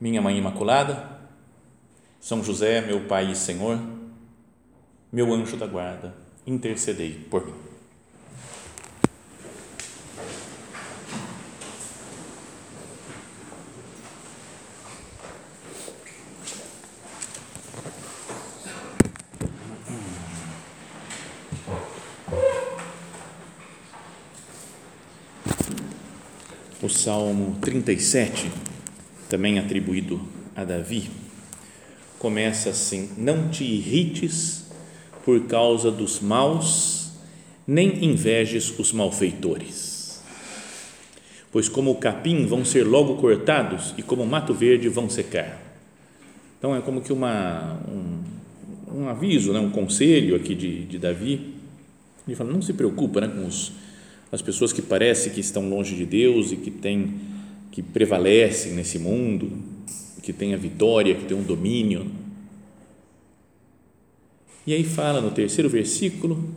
minha Mãe Imaculada, São José, meu Pai e Senhor, meu anjo da guarda, intercedei por mim. O Salmo 37 também atribuído a Davi, começa assim: Não te irrites por causa dos maus, nem invejes os malfeitores. Pois como o capim vão ser logo cortados e como o mato verde vão secar. Então é como que uma, um, um aviso, né, um conselho aqui de, de Davi. Ele fala: não se preocupa né, com os, as pessoas que parecem que estão longe de Deus e que têm que prevalecem nesse mundo, que tem a vitória, que tem um domínio. E aí fala no terceiro versículo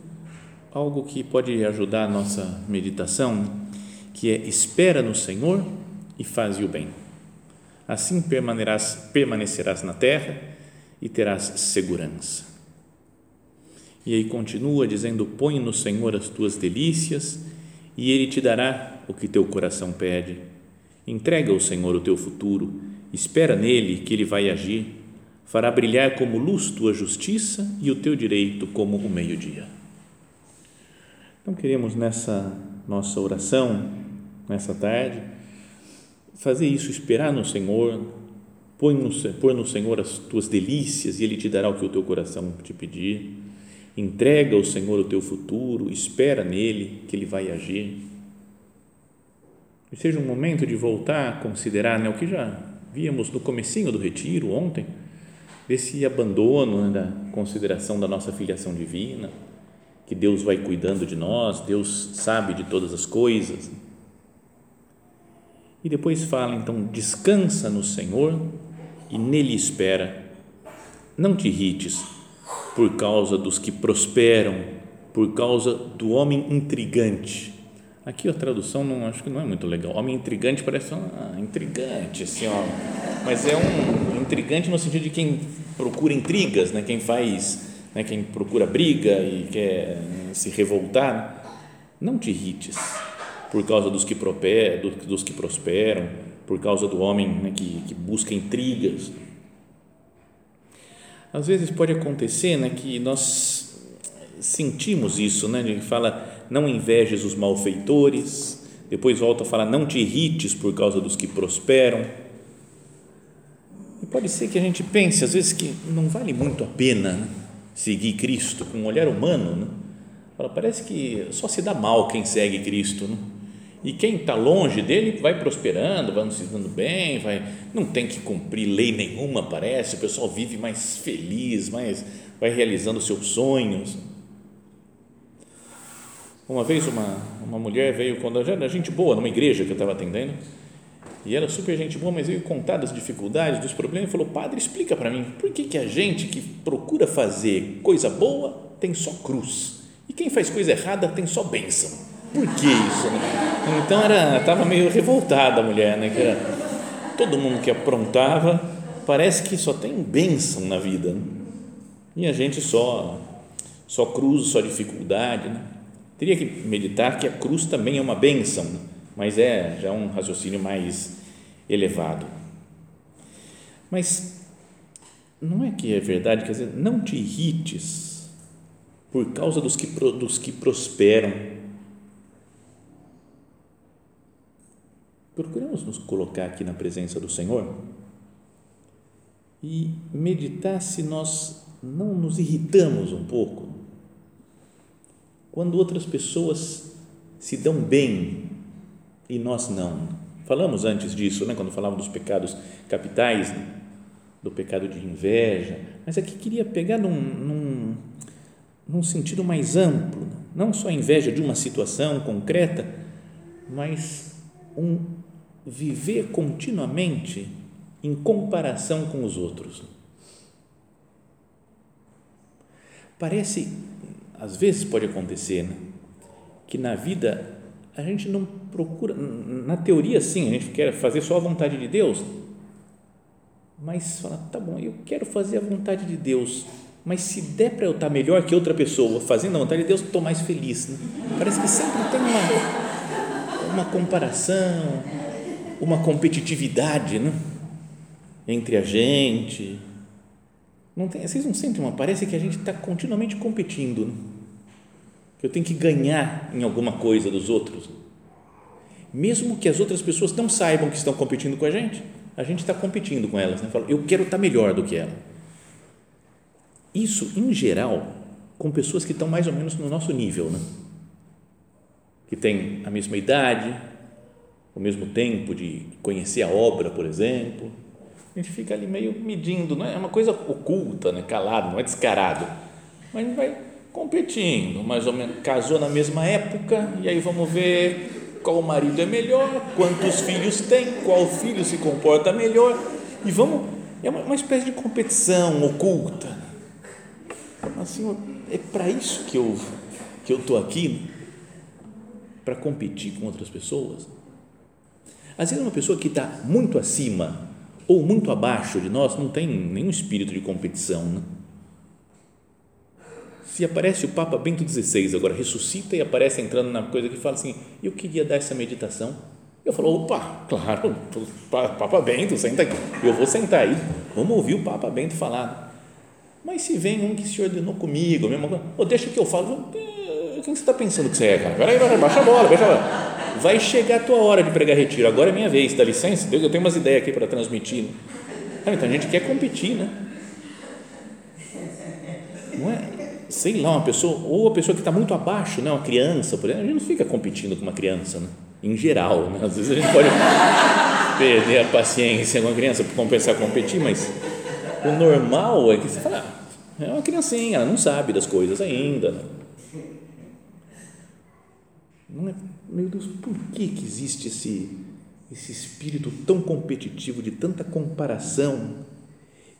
algo que pode ajudar a nossa meditação, que é espera no Senhor e faze o bem. Assim permanecerás, permanecerás na terra e terás segurança. E aí continua dizendo: põe no Senhor as tuas delícias e Ele te dará o que teu coração pede Entrega ao Senhor o teu futuro, espera nele que ele vai agir, fará brilhar como luz tua justiça e o teu direito como o meio-dia. Então queremos nessa nossa oração, nessa tarde, fazer isso, esperar no Senhor, pôr no, no Senhor as tuas delícias e Ele te dará o que o teu coração te pedir. Entrega ao Senhor o teu futuro, espera nele que Ele vai agir e seja um momento de voltar a considerar né, o que já víamos no comecinho do retiro ontem, desse abandono né, da consideração da nossa filiação divina, que Deus vai cuidando de nós, Deus sabe de todas as coisas. E depois fala então, descansa no Senhor e nele espera. Não te irrites por causa dos que prosperam, por causa do homem intrigante Aqui a tradução não acho que não é muito legal. Homem intrigante parece ah, intrigante, assim, ó. Mas é um intrigante no sentido de quem procura intrigas, né? Quem faz, né? Quem procura briga e quer né, se revoltar. Não te irrites por causa dos que, prosperam, dos que prosperam, por causa do homem né, que, que busca intrigas. Às vezes pode acontecer né, que nós sentimos isso, né? Ele fala não invejes os malfeitores, depois volta a falar, não te irrites por causa dos que prosperam. E pode ser que a gente pense, às vezes, que não vale muito a pena né? seguir Cristo com um olhar humano. Né? Fala, parece que só se dá mal quem segue Cristo. Né? E quem está longe dele vai prosperando, vai se dando bem, vai, não tem que cumprir lei nenhuma, parece. O pessoal vive mais feliz, mais, vai realizando seus sonhos. Uma vez uma, uma mulher veio, quando já era gente boa, numa igreja que eu estava atendendo, e era super gente boa, mas veio contar das dificuldades, dos problemas, e falou, padre, explica para mim, por que, que a gente que procura fazer coisa boa tem só cruz, e quem faz coisa errada tem só bênção? Por que isso? Então, era, estava meio revoltada a mulher, né, que era, todo mundo que aprontava, parece que só tem bênção na vida, né? e a gente só, só cruz, só dificuldade, né? Teria que meditar que a cruz também é uma bênção, mas é já um raciocínio mais elevado. Mas não é que é verdade, quer dizer, não te irrites por causa dos que, dos que prosperam. Procuramos nos colocar aqui na presença do Senhor e meditar se nós não nos irritamos um pouco quando outras pessoas se dão bem e nós não. Falamos antes disso, né, quando falávamos dos pecados capitais, do pecado de inveja, mas aqui queria pegar num, num, num sentido mais amplo, não só a inveja de uma situação concreta, mas um viver continuamente em comparação com os outros. Parece, às vezes pode acontecer, né? que na vida a gente não procura, na teoria sim, a gente quer fazer só a vontade de Deus, mas fala, tá bom, eu quero fazer a vontade de Deus, mas se der para eu estar melhor que outra pessoa fazendo a vontade de Deus, estou mais feliz. Né? Parece que sempre tem uma, uma comparação, uma competitividade né? entre a gente. Não tem, vocês não sentem uma? Parece que a gente está continuamente competindo. Né? Que eu tenho que ganhar em alguma coisa dos outros. Mesmo que as outras pessoas não saibam que estão competindo com a gente, a gente está competindo com elas. Né? Eu quero estar tá melhor do que ela. Isso, em geral, com pessoas que estão mais ou menos no nosso nível, né? que têm a mesma idade, o mesmo tempo de conhecer a obra, por exemplo. A gente fica ali meio medindo, não é, é uma coisa oculta, né? calado, não é descarado, mas a gente vai competindo, mais ou menos, casou na mesma época, e aí vamos ver qual marido é melhor, quantos filhos tem, qual filho se comporta melhor, e vamos, é uma, uma espécie de competição oculta. Assim, é para isso que eu que eu estou aqui, para competir com outras pessoas. Às vezes, uma pessoa que está muito acima ou muito abaixo de nós não tem nenhum espírito de competição. Né? Se aparece o Papa Bento XVI, agora ressuscita e aparece entrando na coisa que fala assim: Eu queria dar essa meditação. Eu falo: opa, claro, Papa Bento, senta aqui. Eu vou sentar aí, vamos ouvir o Papa Bento falar. Mas se vem um que se ordenou comigo, mesma oh, deixa que eu falo. Quem você está pensando que você é, cara? Peraí, baixa a bola, baixa a bola vai chegar a tua hora de pregar retiro, agora é minha vez, dá licença, Deus, eu tenho umas ideias aqui para transmitir. Ah, então a gente quer competir, né? Não é? Sei lá, uma pessoa, ou a pessoa que está muito abaixo, né? uma criança, por exemplo, a gente não fica competindo com uma criança, né? em geral, né? às vezes a gente pode perder a paciência com a criança para compensar competir, mas o normal é que você fala, ah, é uma criancinha, ela não sabe das coisas ainda, né? não é meu Deus, por que, que existe esse, esse espírito tão competitivo, de tanta comparação?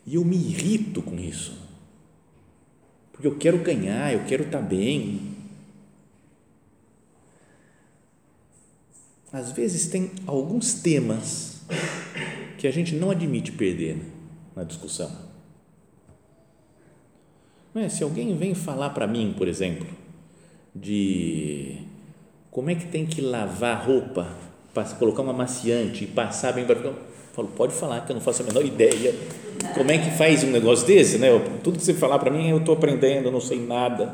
E eu me irrito com isso. Porque eu quero ganhar, eu quero estar bem. Às vezes tem alguns temas que a gente não admite perder na discussão. Não é? Se alguém vem falar para mim, por exemplo, de como é que tem que lavar roupa, colocar uma maciante e passar bem para eu falo, pode falar que eu não faço a menor ideia. Como é que faz um negócio desse, né? tudo que você falar para mim, eu estou aprendendo, eu não sei nada.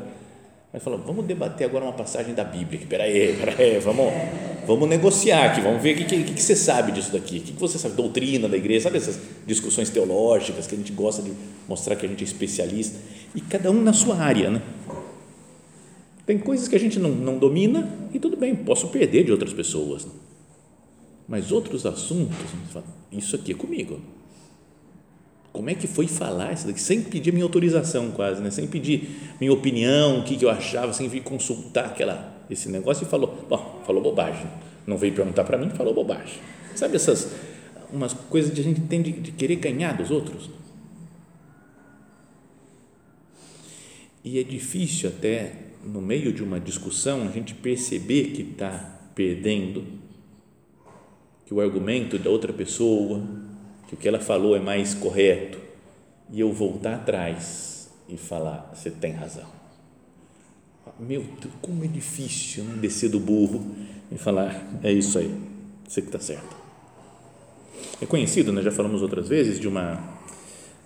Aí falou, vamos debater agora uma passagem da Bíblia. Espera aí, espera aí, vamos, vamos negociar aqui, vamos ver o que, que, que, você sabe disso daqui, o que, que você sabe, doutrina da igreja, sabe essas discussões teológicas que a gente gosta de mostrar que a gente é especialista, e cada um na sua área, né? Tem coisas que a gente não, não domina e tudo bem, posso perder de outras pessoas. Mas outros assuntos, isso aqui é comigo. Como é que foi falar isso daqui? Sem pedir minha autorização, quase, né? sem pedir minha opinião, o que, que eu achava, sem vir consultar aquela, esse negócio e falou, bom, falou bobagem. Não veio perguntar para mim, falou bobagem. Sabe essas umas coisas que a gente tem de, de querer ganhar dos outros? E é difícil até no meio de uma discussão, a gente perceber que está perdendo, que o argumento da outra pessoa, que o que ela falou é mais correto, e eu voltar atrás e falar: você tem razão. Meu Deus, como é difícil né, descer do burro e falar: é isso aí, você que está certo. É conhecido, né, já falamos outras vezes, de uma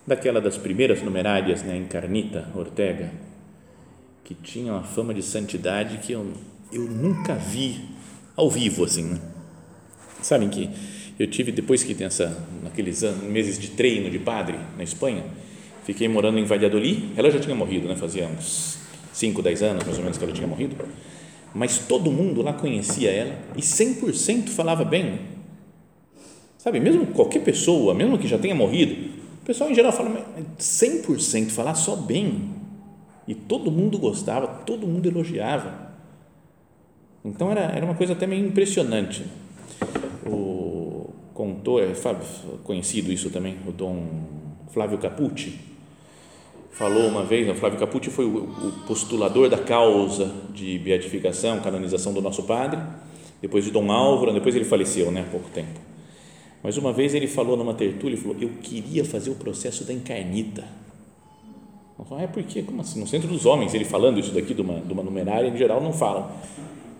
daquela das primeiras numerárias, né, Encarnita Ortega, que tinha uma fama de santidade que eu, eu nunca vi ao vivo assim, né? Sabem que eu tive depois que tem naqueles anos, meses de treino de padre na Espanha, fiquei morando em Valladolid. Ela já tinha morrido, né? Fazia uns 5, 10 anos mais ou menos que ela tinha morrido. Mas todo mundo lá conhecia ela e 100% falava bem. Sabe, mesmo qualquer pessoa, mesmo que já tenha morrido, O pessoal em geral fala 100% falar só bem e todo mundo gostava, todo mundo elogiava. Então era, era uma coisa até meio impressionante. O contou, é conhecido isso também, o Dom Flávio Capucci falou uma vez, o Flávio Capucci foi o, postulador da causa de beatificação, canonização do nosso padre, depois de Dom Álvaro, depois ele faleceu, né, há pouco tempo. Mas uma vez ele falou numa tertúlia, ele falou, eu queria fazer o processo da encarnita. É porque, como assim? No centro dos homens, ele falando isso daqui de uma, de uma numerária, em geral não falam.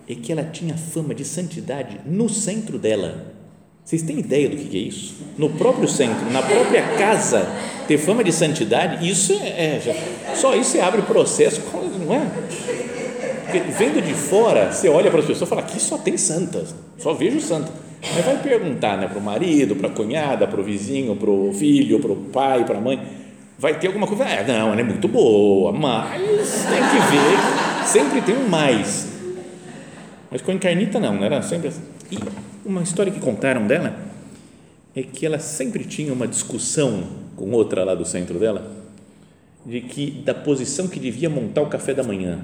É que ela tinha fama de santidade no centro dela. Vocês têm ideia do que é isso? No próprio centro, na própria casa, ter fama de santidade, isso é, é só isso você abre processo, não é? Porque vendo de fora, você olha para as pessoas e fala, aqui só tem santas, só vejo santa. Mas vai perguntar né, para o marido, para a cunhada, para o vizinho, para o filho, para o pai, para a mãe, vai ter alguma coisa, ah, não, ela é muito boa, mas tem que ver, sempre tem um mais. Mas com a encarnita não, não era sempre assim. E uma história que contaram dela é que ela sempre tinha uma discussão com outra lá do centro dela de que da posição que devia montar o café da manhã,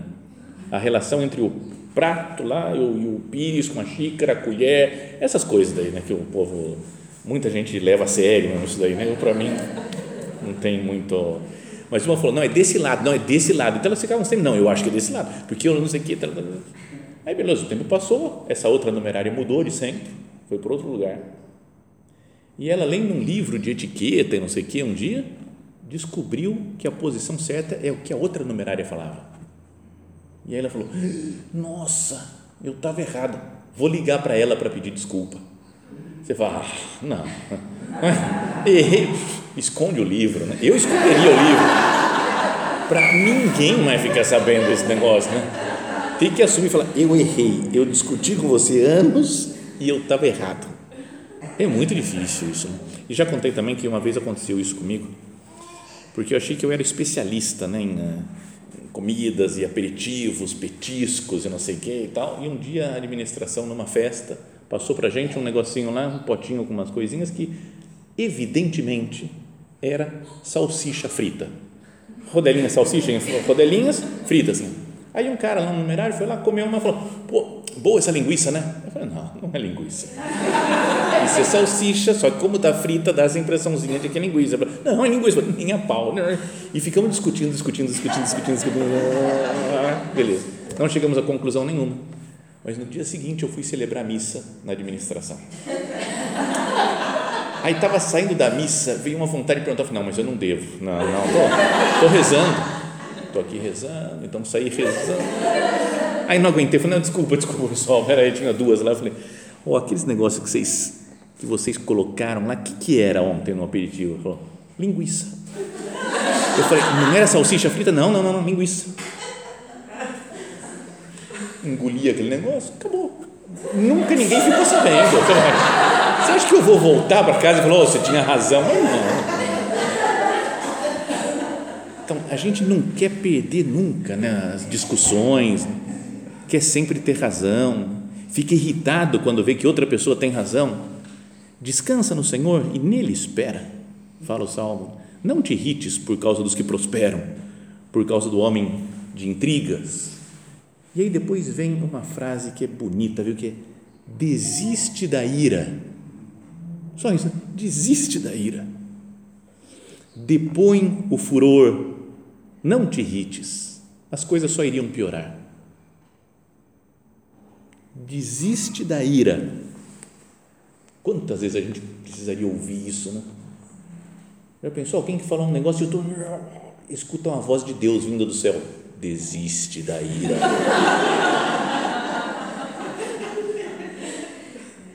a relação entre o prato lá e o, e o pires com a xícara, a colher, essas coisas daí, né, que o povo muita gente leva a sério isso daí, né? Para mim não tem muito mas uma falou, não, é desse lado, não, é desse lado. Então elas ficavam sempre, não, eu acho que é desse lado, porque eu não sei o que. Aí, beleza, o tempo passou, essa outra numerária mudou de centro, foi para outro lugar. E ela, lendo um livro de etiqueta e não sei o que, um dia, descobriu que a posição certa é o que a outra numerária falava. E aí ela falou: Nossa, eu estava errado, vou ligar para ela para pedir desculpa. Você fala: ah, Não, errei, esconde o livro, né? Eu esconderia o livro. Para ninguém vai ficar sabendo desse negócio, né? tem que assumir e falar: eu errei, eu discuti com você anos e eu estava errado. É muito difícil isso. Né? E já contei também que uma vez aconteceu isso comigo, porque eu achei que eu era especialista né, em, eh, em comidas e aperitivos, petiscos e não sei o que e tal. E um dia a administração, numa festa, passou para gente um negocinho lá, um potinho com umas coisinhas que, evidentemente, era salsicha frita. Rodelinhas, salsicha, rodelinhas fritas. Né? Aí um cara lá no numerário foi lá, comeu uma e falou: pô, boa essa linguiça, né? Eu falei: não, não é linguiça. Isso é salsicha, só que como está frita, dá essa impressãozinha de que é linguiça. Falei, não, é linguiça. Nem a pau. Né? E ficamos discutindo, discutindo, discutindo, discutindo, discutindo. Beleza. Não chegamos a conclusão nenhuma. Mas no dia seguinte eu fui celebrar a missa na administração. Aí estava saindo da missa, veio uma vontade de perguntar, não, mas eu não devo. Não, não, estou rezando estou aqui rezando, então saí rezando. Aí não aguentei, falei, não, desculpa, desculpa, pessoal, peraí, tinha duas lá, falei, oh, aqueles negócios que vocês, que vocês colocaram lá, o que, que era ontem no aperitivo? Ele falou, linguiça. Eu falei, não era salsicha frita? Não, não, não, não linguiça. Engoli aquele negócio, acabou. Nunca ninguém ficou sabendo. Você acha que eu vou voltar para casa e falar, oh, você tinha razão? Mas não. Então, a gente não quer perder nunca né, as discussões, quer sempre ter razão, fica irritado quando vê que outra pessoa tem razão. Descansa no Senhor e nele espera, fala o salmo. Não te irrites por causa dos que prosperam, por causa do homem de intrigas. E aí depois vem uma frase que é bonita, viu? Que é, desiste da ira. Só isso, desiste da ira. Depõe o furor não te irrites, as coisas só iriam piorar. Desiste da ira. Quantas vezes a gente precisaria ouvir isso, né? Já pensou alguém que fala um negócio e eu tô, escuta uma voz de Deus vinda do céu? Desiste da ira. Não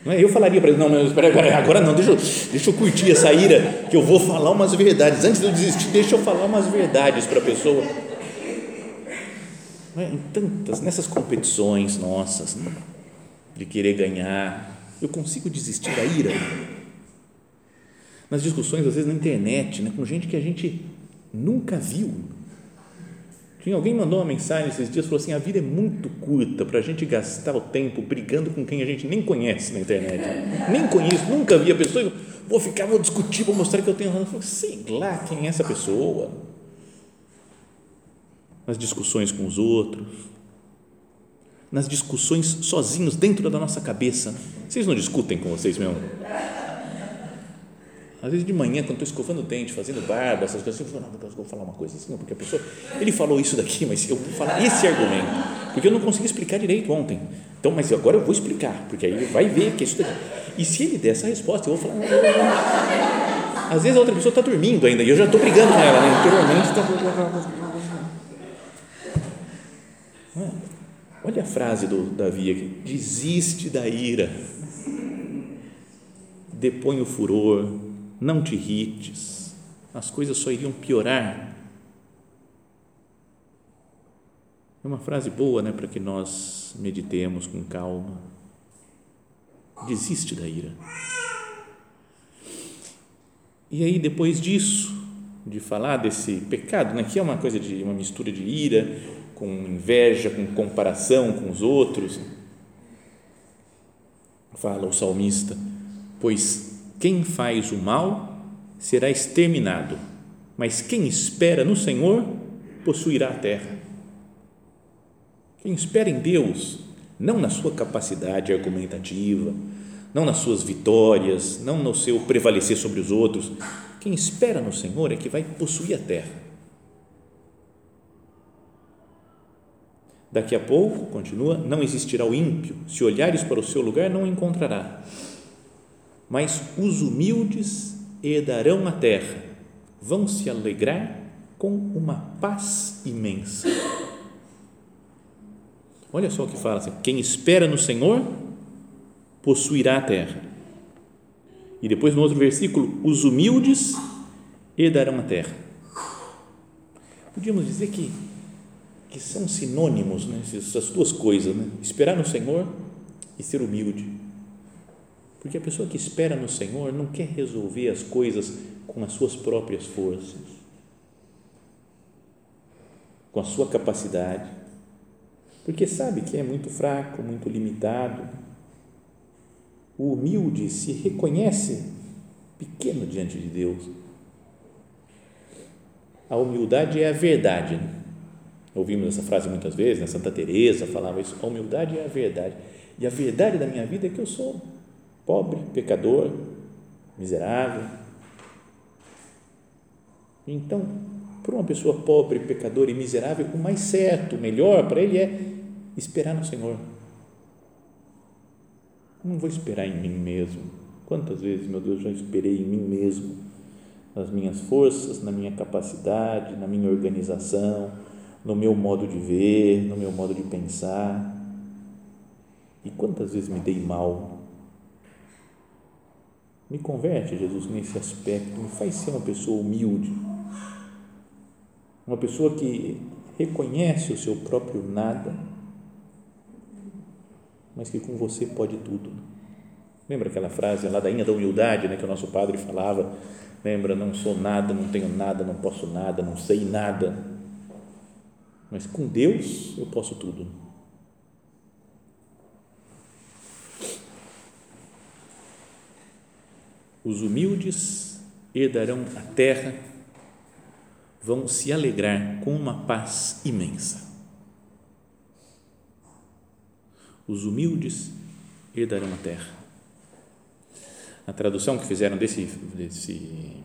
é? Eu falaria para ele, não, mas espera, agora, agora não, deixa eu, deixa eu curtir essa ira, que eu vou falar umas verdades. Antes de eu desistir, deixa eu falar umas verdades para a pessoa. É? Em tantas, nessas competições nossas, né? de querer ganhar, eu consigo desistir da ira. Nas discussões, às vezes, na internet, né? com gente que a gente nunca viu. Alguém mandou uma mensagem esses dias falou assim: a vida é muito curta para a gente gastar o tempo brigando com quem a gente nem conhece na internet. Nem conheço, nunca vi a pessoa. Vou ficar, vou discutir, vou mostrar que eu tenho razão. Sei lá quem é essa pessoa. Nas discussões com os outros, nas discussões sozinhos dentro da nossa cabeça. Vocês não discutem com vocês mesmo? Às vezes de manhã, quando estou escovando o dente, fazendo barba, essas coisas, eu falo, não, eu vou falar uma coisa assim, porque a pessoa, ele falou isso daqui, mas eu vou falar esse argumento, porque eu não consegui explicar direito ontem. Então, mas agora eu vou explicar, porque aí ele vai ver que é isso daqui. E se ele der essa resposta, eu vou falar, não, não, não. Às vezes a outra pessoa está dormindo ainda, e eu já estou brigando com ela, né? Interiormente está. Olha a frase do Davi aqui: desiste da ira, depõe o furor, não te irrites, as coisas só iriam piorar. É uma frase boa, né, para que nós meditemos com calma. Desiste da ira. E aí, depois disso, de falar desse pecado, né, que é uma coisa de uma mistura de ira, com inveja, com comparação com os outros, fala o salmista: Pois quem faz o mal será exterminado, mas quem espera no Senhor possuirá a terra. Quem espera em Deus, não na sua capacidade argumentativa, não nas suas vitórias, não no seu prevalecer sobre os outros, quem espera no Senhor é que vai possuir a terra. Daqui a pouco, continua, não existirá o ímpio, se olhares para o seu lugar, não o encontrará mas os humildes herdarão a terra, vão se alegrar com uma paz imensa. Olha só o que fala assim: quem espera no Senhor possuirá a terra. E depois no outro versículo, os humildes herdarão a terra. Podíamos dizer que, que são sinônimos, né? essas duas coisas, né? esperar no Senhor e ser humilde porque a pessoa que espera no Senhor não quer resolver as coisas com as suas próprias forças, com a sua capacidade, porque sabe que é muito fraco, muito limitado. O humilde se reconhece pequeno diante de Deus. A humildade é a verdade. Ouvimos essa frase muitas vezes, né? Santa Teresa falava isso. A humildade é a verdade. E a verdade da minha vida é que eu sou pobre, pecador, miserável. Então, para uma pessoa pobre, pecadora e miserável, o mais certo, o melhor para ele é esperar no Senhor. Não vou esperar em mim mesmo. Quantas vezes, meu Deus, já esperei em mim mesmo, nas minhas forças, na minha capacidade, na minha organização, no meu modo de ver, no meu modo de pensar. E quantas vezes me dei mal me converte, Jesus, nesse aspecto, me faz ser uma pessoa humilde, uma pessoa que reconhece o seu próprio nada, mas que com você pode tudo. Lembra aquela frase, a ladainha da humildade, né, que o nosso padre falava? Lembra, não sou nada, não tenho nada, não posso nada, não sei nada, mas com Deus eu posso tudo. Os humildes herdarão a terra, vão se alegrar com uma paz imensa. Os humildes herdarão a terra. A tradução que fizeram desse, desse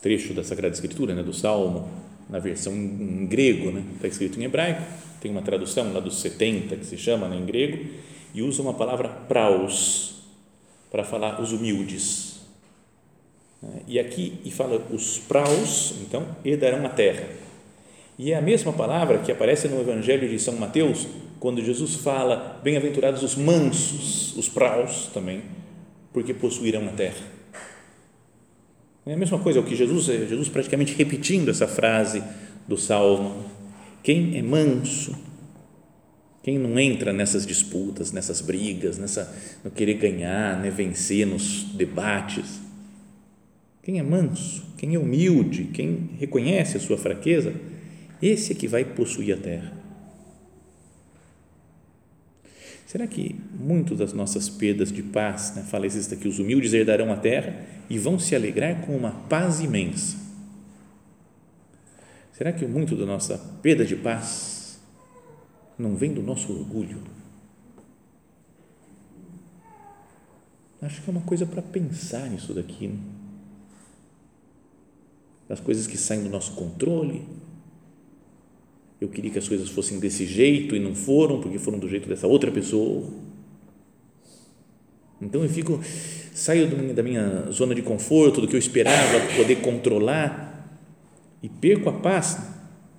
trecho da Sagrada Escritura, né, do Salmo, na versão em grego, né, está escrito em hebraico, tem uma tradução lá dos 70 que se chama né, em grego, e usa uma palavra praus, para falar os humildes. E aqui e fala os praus, então, herdarão a terra. E é a mesma palavra que aparece no Evangelho de São Mateus, quando Jesus fala: Bem-aventurados os mansos, os praus também, porque possuirão a terra. É a mesma coisa, é o que Jesus, é Jesus praticamente repetindo essa frase do Salmo. Quem é manso, quem não entra nessas disputas, nessas brigas, nessa no querer ganhar, né, vencer nos debates? Quem é manso, quem é humilde, quem reconhece a sua fraqueza, esse é que vai possuir a terra. Será que muito das nossas perdas de paz, né, fala isso aqui, os humildes herdarão a terra e vão se alegrar com uma paz imensa? Será que muito da nossa perda de paz não vem do nosso orgulho? Acho que é uma coisa para pensar nisso daqui. Né? Das coisas que saem do nosso controle. Eu queria que as coisas fossem desse jeito e não foram, porque foram do jeito dessa outra pessoa. Então eu fico, saio da minha zona de conforto, do que eu esperava poder controlar e perco a paz,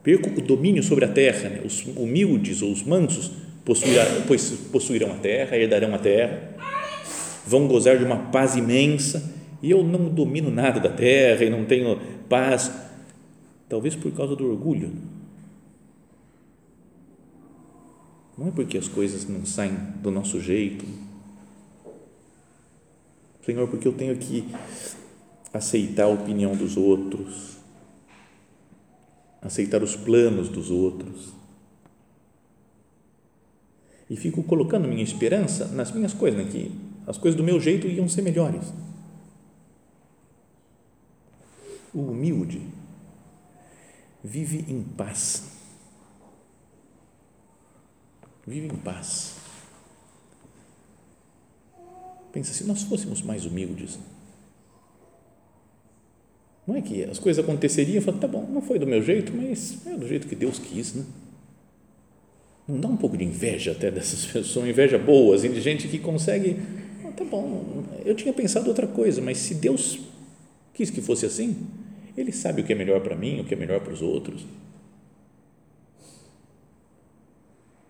perco o domínio sobre a terra. Né? Os humildes ou os mansos possuirão, possuirão a terra, herdarão a terra, vão gozar de uma paz imensa e eu não domino nada da terra e não tenho paz, talvez por causa do orgulho. Não é porque as coisas não saem do nosso jeito. Senhor, porque eu tenho que aceitar a opinião dos outros aceitar os planos dos outros. E fico colocando minha esperança nas minhas coisas, né? que as coisas do meu jeito iam ser melhores. O humilde vive em paz. Vive em paz. Pensa, se nós fôssemos mais humildes, não é que as coisas aconteceriam, falo, tá bom, não foi do meu jeito, mas é do jeito que Deus quis, né? Não dá um pouco de inveja até dessas pessoas, inveja boa, assim, de gente que consegue, ah, tá bom, eu tinha pensado outra coisa, mas se Deus quis que fosse assim, Ele sabe o que é melhor para mim, o que é melhor para os outros.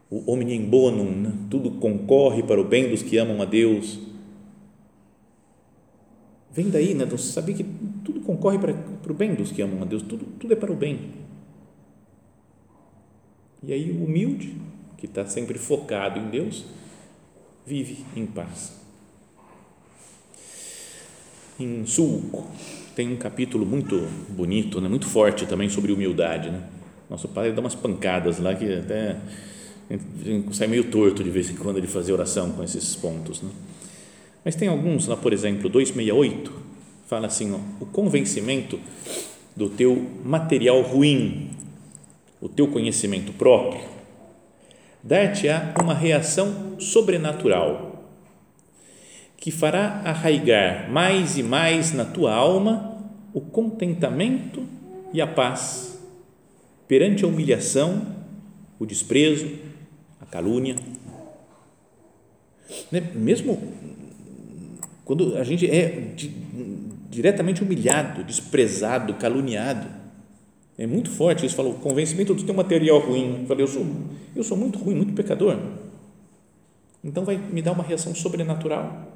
O omnium bonum, né? tudo concorre para o bem dos que amam a Deus Vem daí, né? Então, saber que tudo concorre para, para o bem dos que amam a Deus, tudo, tudo é para o bem. E aí o humilde, que está sempre focado em Deus, vive em paz. Em Sulco tem um capítulo muito bonito, né? muito forte também sobre humildade. Né? Nosso pai dá umas pancadas lá que até sai meio torto de vez em quando ele fazer oração com esses pontos. Né? Mas tem alguns lá, por exemplo, 268, fala assim: ó, o convencimento do teu material ruim, o teu conhecimento próprio, dar-te-á uma reação sobrenatural que fará arraigar mais e mais na tua alma o contentamento e a paz perante a humilhação, o desprezo, a calúnia. Né? Mesmo quando a gente é diretamente humilhado, desprezado, caluniado. É muito forte isso. Fala, o convencimento do teu material ruim. Falei, eu sou, eu sou muito ruim, muito pecador. Então vai me dar uma reação sobrenatural.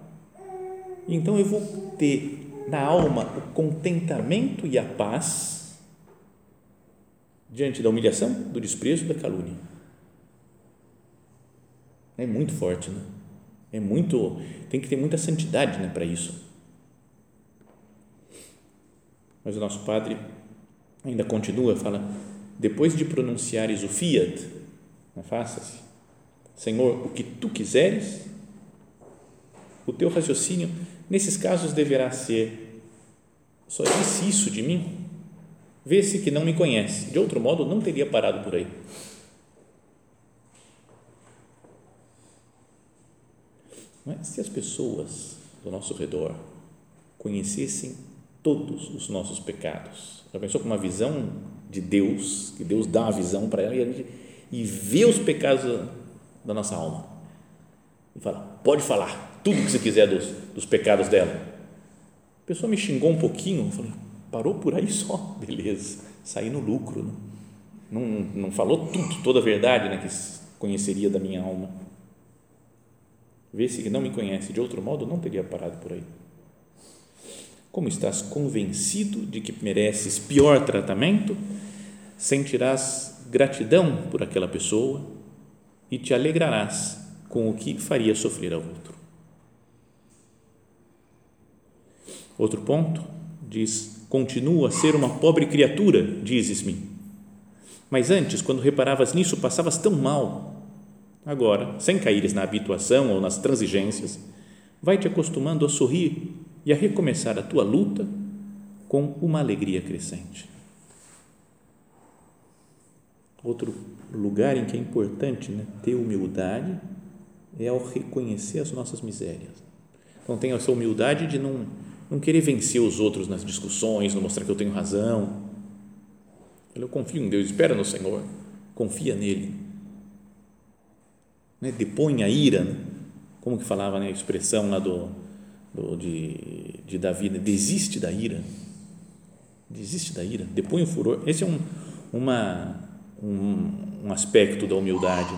Então eu vou ter na alma o contentamento e a paz diante da humilhação, do desprezo da calúnia. É muito forte, né? É muito, tem que ter muita santidade né, para isso. Mas o nosso padre ainda continua, fala, depois de pronunciares o fiat, né, faça-se, Senhor, o que tu quiseres, o teu raciocínio, nesses casos, deverá ser, só disse isso de mim? Vê-se que não me conhece, de outro modo, não teria parado por aí. Mas se as pessoas do nosso redor conhecessem todos os nossos pecados, já pensou com uma visão de Deus, que Deus dá uma visão para ela e, a gente, e vê os pecados da nossa alma e fala, pode falar tudo que você quiser dos, dos pecados dela. A pessoa me xingou um pouquinho, falei, parou por aí só, beleza, saí no lucro, né? não, não falou tudo, toda a verdade né, que conheceria da minha alma Vê-se que não me conhece, de outro modo não teria parado por aí. Como estás convencido de que mereces pior tratamento, sentirás gratidão por aquela pessoa e te alegrarás com o que faria sofrer ao outro. Outro ponto diz: Continuo a ser uma pobre criatura, dizes-me. Mas antes, quando reparavas nisso, passavas tão mal. Agora, sem caíres na habituação ou nas transigências, vai te acostumando a sorrir e a recomeçar a tua luta com uma alegria crescente. Outro lugar em que é importante né, ter humildade é ao reconhecer as nossas misérias. Então, tenho essa humildade de não, não querer vencer os outros nas discussões, não mostrar que eu tenho razão. Eu confio em Deus, espera no Senhor, confia nele. Né, depõe a ira, né? como que falava né, a expressão lá do, de, de Davi, né? desiste da ira, desiste da ira, depõe o furor. Esse é um, uma, um, um aspecto da humildade.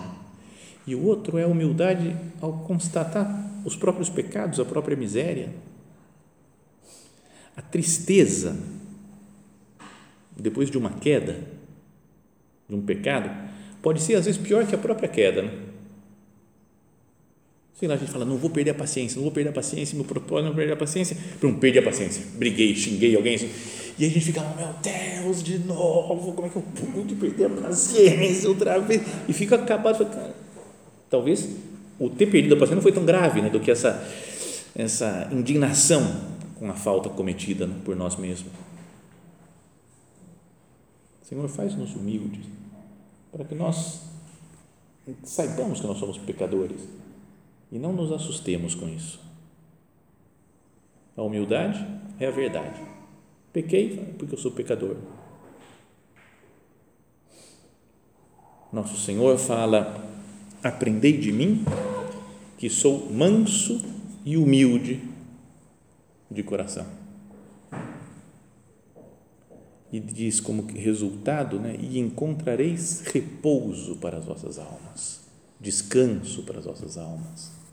E o outro é a humildade ao constatar os próprios pecados, a própria miséria. A tristeza, depois de uma queda, de um pecado, pode ser às vezes pior que a própria queda. Né? Sei lá, a gente fala, não vou perder a paciência, não vou perder a paciência, meu propósito não perder a paciência. Não, perdi a paciência, briguei, xinguei alguém. Assim, e a gente fica, oh, meu Deus, de novo, como é que eu pude perder a paciência outra vez? E fica acabado. Talvez o ter perdido a paciência não foi tão grave né, do que essa, essa indignação com a falta cometida né, por nós mesmos. Senhor, faz-nos humildes para que nós saibamos que nós somos pecadores e não nos assustemos com isso. A humildade é a verdade. Pequei porque eu sou pecador. Nosso Senhor fala: Aprendei de mim, que sou manso e humilde de coração. E diz como resultado, né? E encontrareis repouso para as vossas almas, descanso para as vossas almas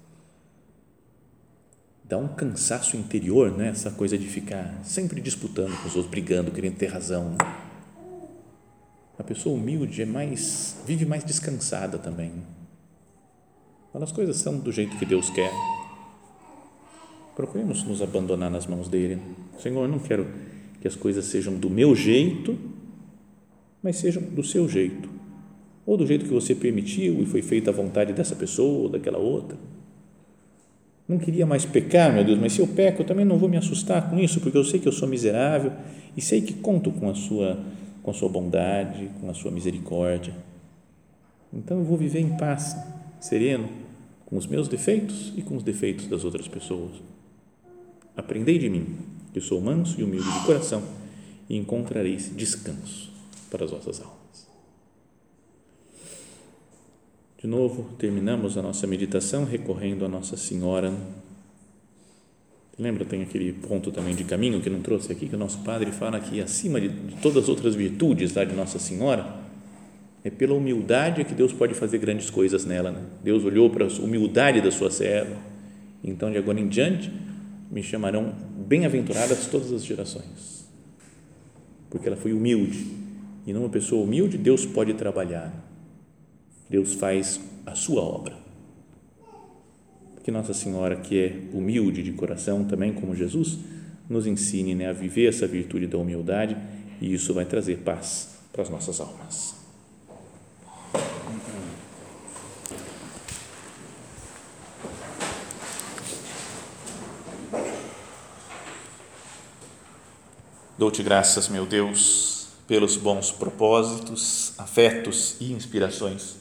dá um cansaço interior, né? essa coisa de ficar sempre disputando com os outros, brigando, querendo ter razão. A pessoa humilde é mais, vive mais descansada também. Quando as coisas são do jeito que Deus quer, procuremos nos abandonar nas mãos dele. Senhor, eu não quero que as coisas sejam do meu jeito, mas sejam do seu jeito, ou do jeito que você permitiu e foi feita a vontade dessa pessoa ou daquela outra não queria mais pecar, meu Deus, mas se eu peco, eu também não vou me assustar com isso, porque eu sei que eu sou miserável e sei que conto com a sua, com a sua bondade, com a sua misericórdia. Então eu vou viver em paz, sereno, com os meus defeitos e com os defeitos das outras pessoas. Aprendei de mim, que sou manso e humilde de coração, e encontrareis descanso para as vossas almas. De novo, terminamos a nossa meditação recorrendo a Nossa Senhora. Lembra, tem aquele ponto também de caminho que não trouxe aqui, que o nosso Padre fala que acima de, todas as outras virtudes lá de Nossa Senhora, é pela humildade que Deus pode fazer grandes coisas nela. Né? Deus olhou para a humildade da sua serva, então de agora em diante me chamarão bem-aventuradas todas as gerações, porque ela foi humilde, e numa pessoa humilde Deus pode trabalhar Deus faz a sua obra. Que Nossa Senhora, que é humilde de coração, também como Jesus, nos ensine né, a viver essa virtude da humildade e isso vai trazer paz para as nossas almas. Dou-te graças, meu Deus, pelos bons propósitos, afetos e inspirações